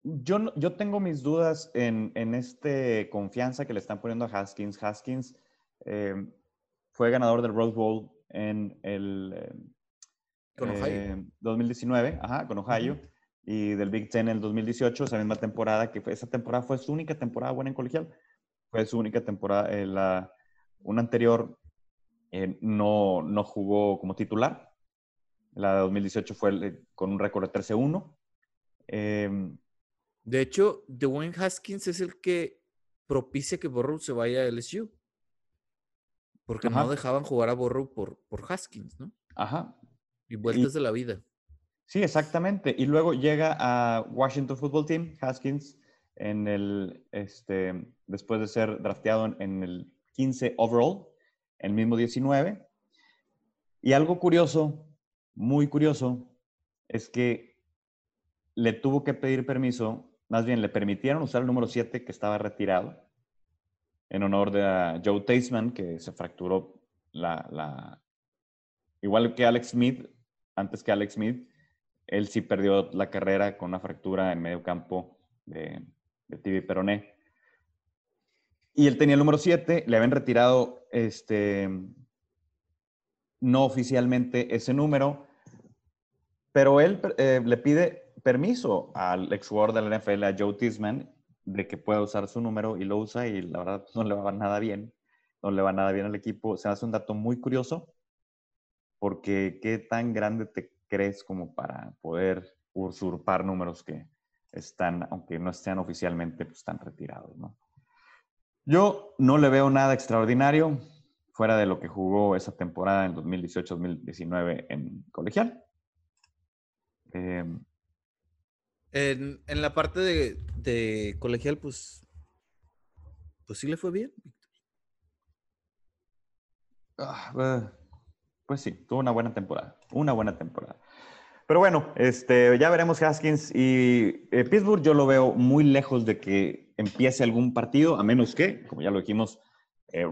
Yo, yo tengo mis dudas en, en este confianza que le están poniendo a Haskins. Haskins eh, fue ganador del Rose Bowl en el eh, con Ohio. 2019, eh, ajá, con Ohio, y del Big Ten en el 2018, esa misma temporada, que fue, esa temporada fue su única temporada buena en colegial. Fue su única temporada. la, una anterior no, no jugó como titular, la de 2018 fue con un récord de 13-1. Em, de hecho, Dwayne Haskins es el que propicia que Burrow se vaya a LSU. Porque no dejaban jugar a Burrow por, por Haskins, ¿no? Ajá. Y vueltas de la vida. Sí, exactamente. Y luego llega a Washington Football Team, Haskins, en el, este, después de ser drafteado en, el 15 overall, el mismo 19. Y algo curioso muy curioso es que le tuvo que pedir permiso, más bien le permitieron usar el número 7 que estaba retirado, en honor de Joe Taisman, que se fracturó la, Igual que Alex Smith, antes que Alex Smith, él sí perdió la carrera con una fractura en medio campo de, de tibia peroné. Y él tenía el número 7, le habían retirado este, no oficialmente ese número, pero él eh, le pide permiso al ex jugador de la NFL, a Joe Tisman, de que pueda usar su número y lo usa y la verdad no le va nada bien. No le va nada bien al equipo. Se hace un dato muy curioso porque qué tan grande te crees como para poder usurpar números que están, aunque no estén oficialmente, pues están retirados, ¿no? Yo no le veo nada extraordinario fuera de lo que jugó esa temporada en 2018-2019 en colegial. Em, en, la parte de, colegial, pues, pues sí le fue bien. Ah, pues sí, tuvo una buena temporada, una buena temporada. Pero bueno, este, ya veremos Haskins y eh, Pittsburgh. Yo lo veo muy lejos de que empiece algún partido, a menos que, como ya lo dijimos, eh,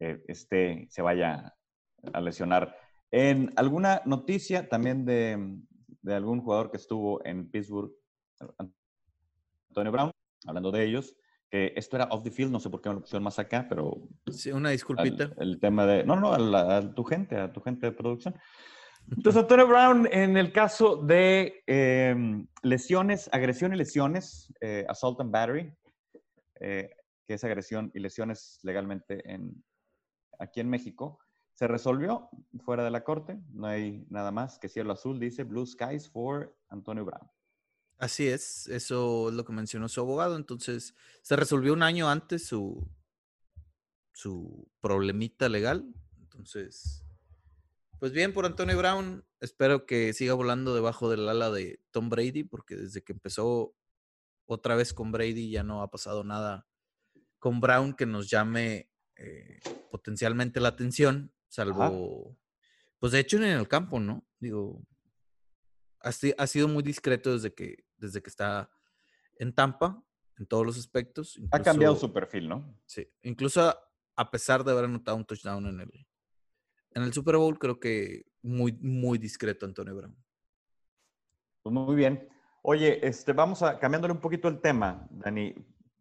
eh este, se vaya a lesionar en alguna noticia también de, de, algún jugador que estuvo en Pittsburgh, Antonio Brown, hablando de ellos, que esto era off the field, no sé por qué me lo pusieron más acá, pero... Sí, una disculpita. el tema de... No, no, a, tu gente, a tu gente de producción. Entonces, Antonio Brown, en el caso de em, lesiones, agresión y lesiones, eh, assault and battery, eh, que es agresión y lesiones legalmente en, aquí en México, se resolvió fuera de la corte, no hay nada más que cielo azul, dice Blue Skies for Antonio Brown. Así es, eso es lo que mencionó su abogado, entonces se resolvió un año antes su, su problemita legal, entonces Pues bien, por Antonio Brown, espero que siga volando debajo del ala de Tom Brady, porque desde que empezó otra vez con Brady ya no ha pasado nada con Brown que nos llame eh, potencialmente la atención, salvo, pues de hecho en el campo, ¿no? Digo, ha, ha sido muy discreto desde que, desde que está en Tampa, en todos los aspectos. ha cambiado su perfil, ¿no? Sí, incluso a pesar de haber anotado un touchdown en el, en el Super Bowl, creo que muy, muy discreto Antonio Brown. Pues muy bien. Oye, este, vamos a cambiándole un poquito el tema, Dani.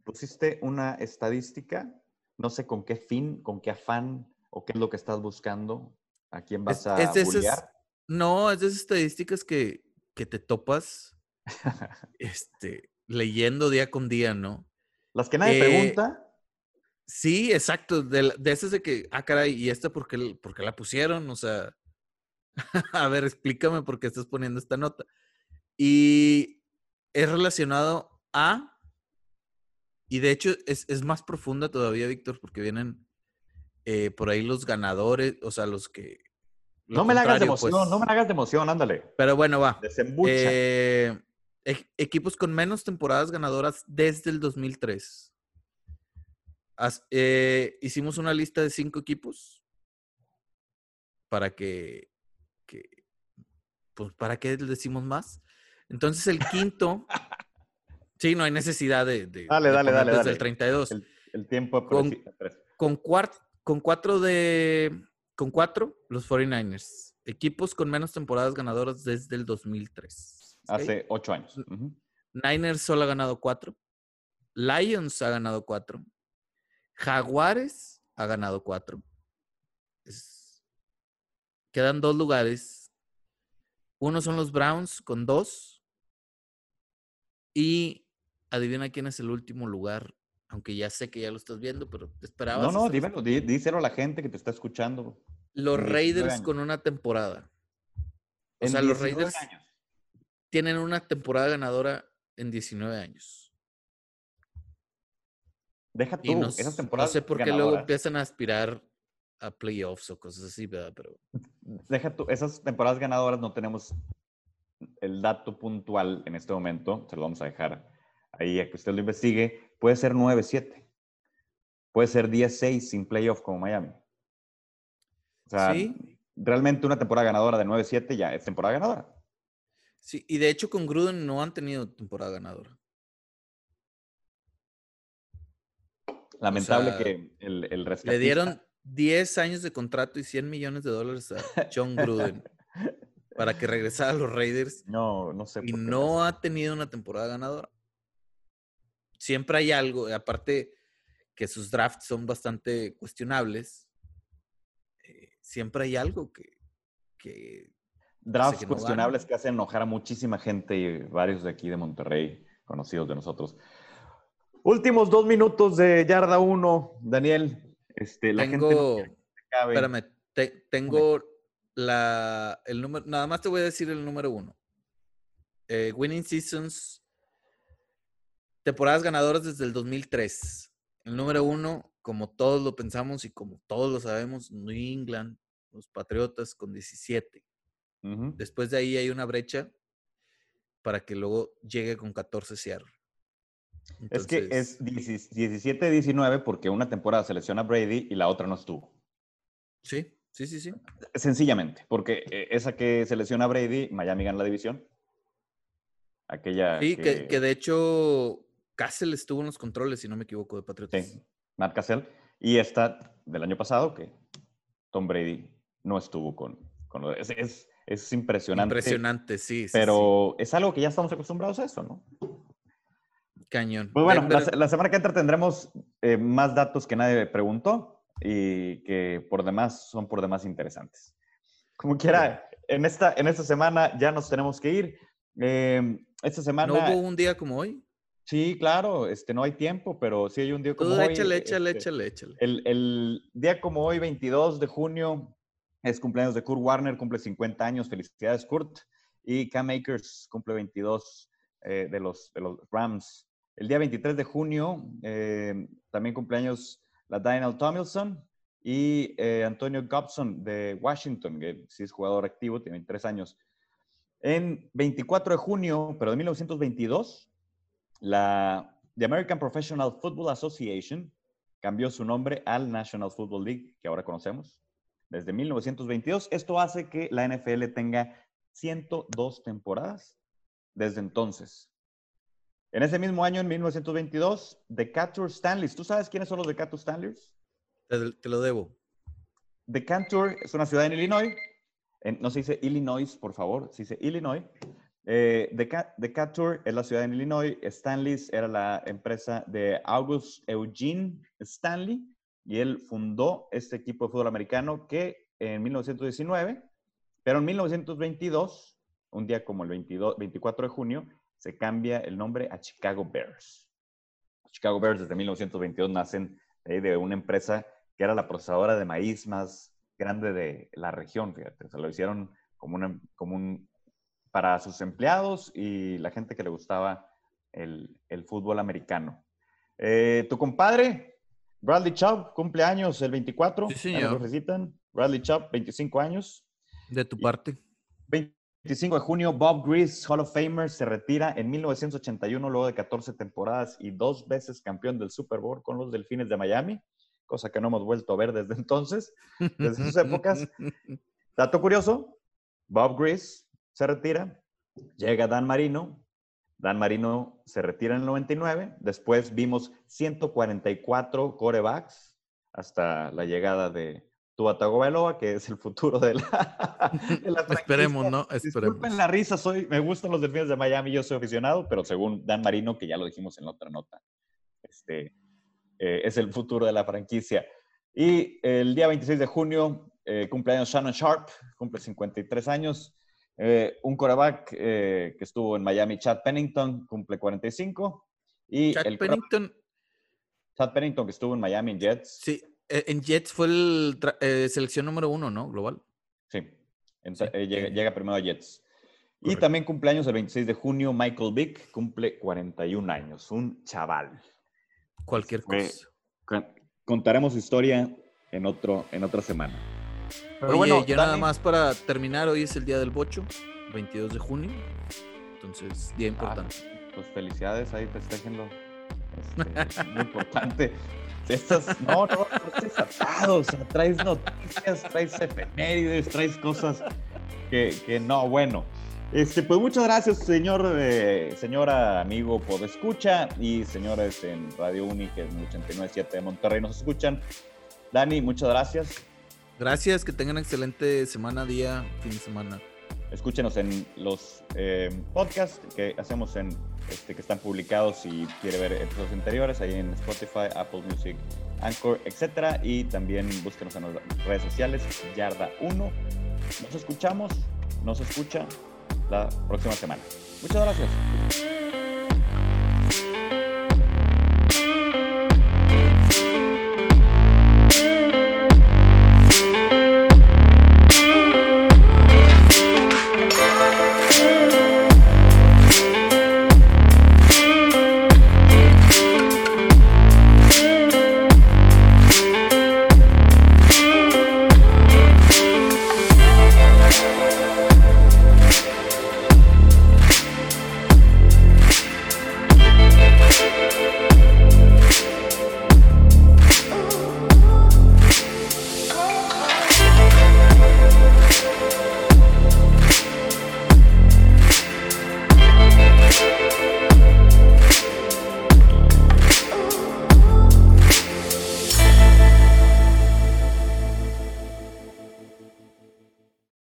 Pusiste una estadística, no sé con qué fin, con qué afán o qué es lo que estás buscando. ¿A quién vas a es No, es de esas estadísticas que, que te topas este, leyendo día con día, ¿no? Las que nadie eh, pregunta. Sí, exacto. De, de esas de que, ah, caray, ¿y esta por qué, por qué la pusieron? O sea, a ver, explícame por qué estás poniendo esta nota. Y es relacionado a, y de hecho es, es más profunda todavía, Víctor, porque vienen eh, por ahí los ganadores, o sea, los que... No me la hagas de emoción, pues no me la hagas de emoción, ándale. Pero bueno, va. Eh, equipos con menos temporadas ganadoras desde el 2003. Eh, hicimos una lista de cinco equipos para que, pues, ¿para qué les decimos más? Entonces el quinto, sí, no hay necesidad de... dale, dale, dale. Desde el 32. El, tiempo con, con, con cuatro de... Con cuatro, los 49ers. Equipos con menos temporadas ganadoras desde el 2003. Hace ocho años. Niners solo ha ganado cuatro. Lions ha ganado cuatro. Jaguares ha ganado cuatro. Quedan dos lugares. Uno son los Browns con dos. Y adivina quién es el último lugar. Aunque ya sé que ya lo estás viendo, pero te esperaba. No, no, dímelo, díselo a la gente que te está escuchando. Los Raiders con una temporada. O sea, los Raiders tienen una temporada ganadora en 19 años. Deja tú, no, esas temporadas. No sé por qué luego empiezan a aspirar a playoffs o cosas así, ¿verdad? Pero. Deja tú, esas temporadas ganadoras no tenemos el dato puntual en este momento, se lo vamos a dejar ahí a que usted lo investigue. Puede ser 9-7, puede ser 10-6 sin playoff como Miami. O sea, realmente una temporada ganadora de 9-7 ya es temporada ganadora. Sí, y de hecho con Gruden no han tenido temporada ganadora. Lamentable que el, el Le dieron 10 años de contrato y 100 millones de dólares a John Gruden para que regresara a los Raiders. No, no sé. Y no ha tenido una temporada ganadora. Siempre hay algo, aparte que sus drafts son bastante cuestionables, eh, siempre hay algo que, que drafts cuestionables que hacen enojar a muchísima gente y varios de aquí de Monterrey, conocidos de nosotros. Últimos dos minutos de yarda uno, Daniel. Este, la tengo, gente espérame, tengo la, el número, nada más te voy a decir el número uno. Eh, winning Seasons, temporadas ganadoras desde el 2003. El número uno, como todos lo pensamos y como todos lo sabemos, New England, los Patriotas con 17. Después de ahí hay una brecha para que luego llegue con 14 Seattle. Es que es 17-19 porque una temporada selecciona Brady y la otra no estuvo. Sí, sí, sí, sí. Sencillamente, porque eh, esa que selecciona Brady, Miami gana la división. Aquella. Sí, que, que, de hecho Cassell estuvo en los controles, si no me equivoco, de Patriotas. Sí, Matt Cassell. Y esta del año pasado, que Tom Brady no estuvo con. con es, es, es impresionante. Impresionante, sí. pero es algo que ya estamos acostumbrados a eso, ¿no? Cañón. Pues bueno, la, semana que entra tendremos eh, más datos que nadie preguntó y que por demás son por demás interesantes. Como quiera, en esta, en esta semana ya nos tenemos que ir. Em, esta semana. ¿No hubo un día como hoy? Sí, claro, este, no hay tiempo, pero sí hay un día como hoy. Échale, échale, este, échale, échale. El, el día como hoy, 22 de junio, es cumpleaños de Kurt Warner, cumple 50 años. Felicidades, Kurt. Y Cam Akers cumple 22 eh, de, los, de los Rams. El día 23 de junio, eh, también cumpleaños la Daniel Tomilson. y eh, Antonio Gobson de Washington, que sí es jugador activo, tiene tres años. En 24 de junio, pero de 1922, la American Professional Football Association cambió su nombre al National Football League, que ahora conocemos, desde 1922. Esto hace que la NFL tenga 102 temporadas desde entonces. En ese mismo año, en 1922, Decatur Stanleys. ¿Tú sabes quiénes son los Decatur Stanleys? Te, te lo debo. Decatur es una ciudad en Illinois no se dice Illinois, por favor, se dice Illinois. Eh, Decatur es la ciudad en Illinois. Stanley's era la empresa de August Eugene Stanley y él fundó este equipo de fútbol americano que en 1919, pero en 1922, un día como el 22, 24 de junio, se cambia el nombre a Chicago Bears. Chicago Bears desde 1922 nacen de una empresa que era la procesadora de maíz más grande de la región, fíjate. Se lo hicieron como, una, como un, para sus empleados y la gente que le gustaba el, el fútbol americano. Eh, tu compadre, Bradley Chubb, cumpleaños el 24. Sí, señor. Lo Bradley Chubb, 25 años. De tu parte. 25 de junio, Bob Grease, Hall of Famer, se retira en 1981 luego de 14 temporadas y dos veces campeón del Super Bowl con los Delfines de Miami cosa que no hemos vuelto a ver desde entonces, desde sus épocas. Dato curioso, Bob Grease se retira, llega Dan Marino, Dan Marino se retira en el 99, después vimos 144 corebacks hasta la llegada de Tua Tagovailoa, que es el futuro de la, Esperemos, ¿no? Esperemos. Disculpen la risa, soy, me gustan los delfines de Miami, yo soy aficionado, pero según Dan Marino, que ya lo dijimos en la otra nota, este, eh, es el futuro de la franquicia. Y el día 26 de junio, eh, cumpleaños Shannon Sharp, cumple 53 años. Eh, un coreback que estuvo en Miami, Chad Pennington, cumple 45. Y Chad Pennington. Chad Pennington, que estuvo en Miami en Jets. Sí, en Jets fue el selección número uno, ¿no? Global. Sí, Llega, primero a Jets. Y también cumpleaños el 26 de junio, Michael Vick, cumple 41 años, un chaval. Cualquier cosa. Contaremos su historia en, otro, en otra semana. Pero bueno, ya nada más para terminar, hoy es el día del bocho, 22 de junio. Entonces, día ah, importante. pues felicidades, ahí festejenlo. Este, muy importante. Estas, no, no, no estés atado, o sea, traes noticias, traes efemérides, traes cosas que, que no, bueno. Este, pues muchas gracias, señor, eh, señora, amigo, por escucha y señores en Radio Uni, que es 89.7 de Monterrey, nos escuchan. Dani, muchas gracias. Gracias, que tengan excelente semana, día, fin de semana. Escúchenos en los eh, podcasts que hacemos en este, que están publicados si quiere ver episodios anteriores, ahí en Spotify, Apple Music, Anchor, etcétera. Y también búsquenos en las redes sociales, Yarda1. Nos escuchamos, nos escucha la próxima semana. Muchas gracias.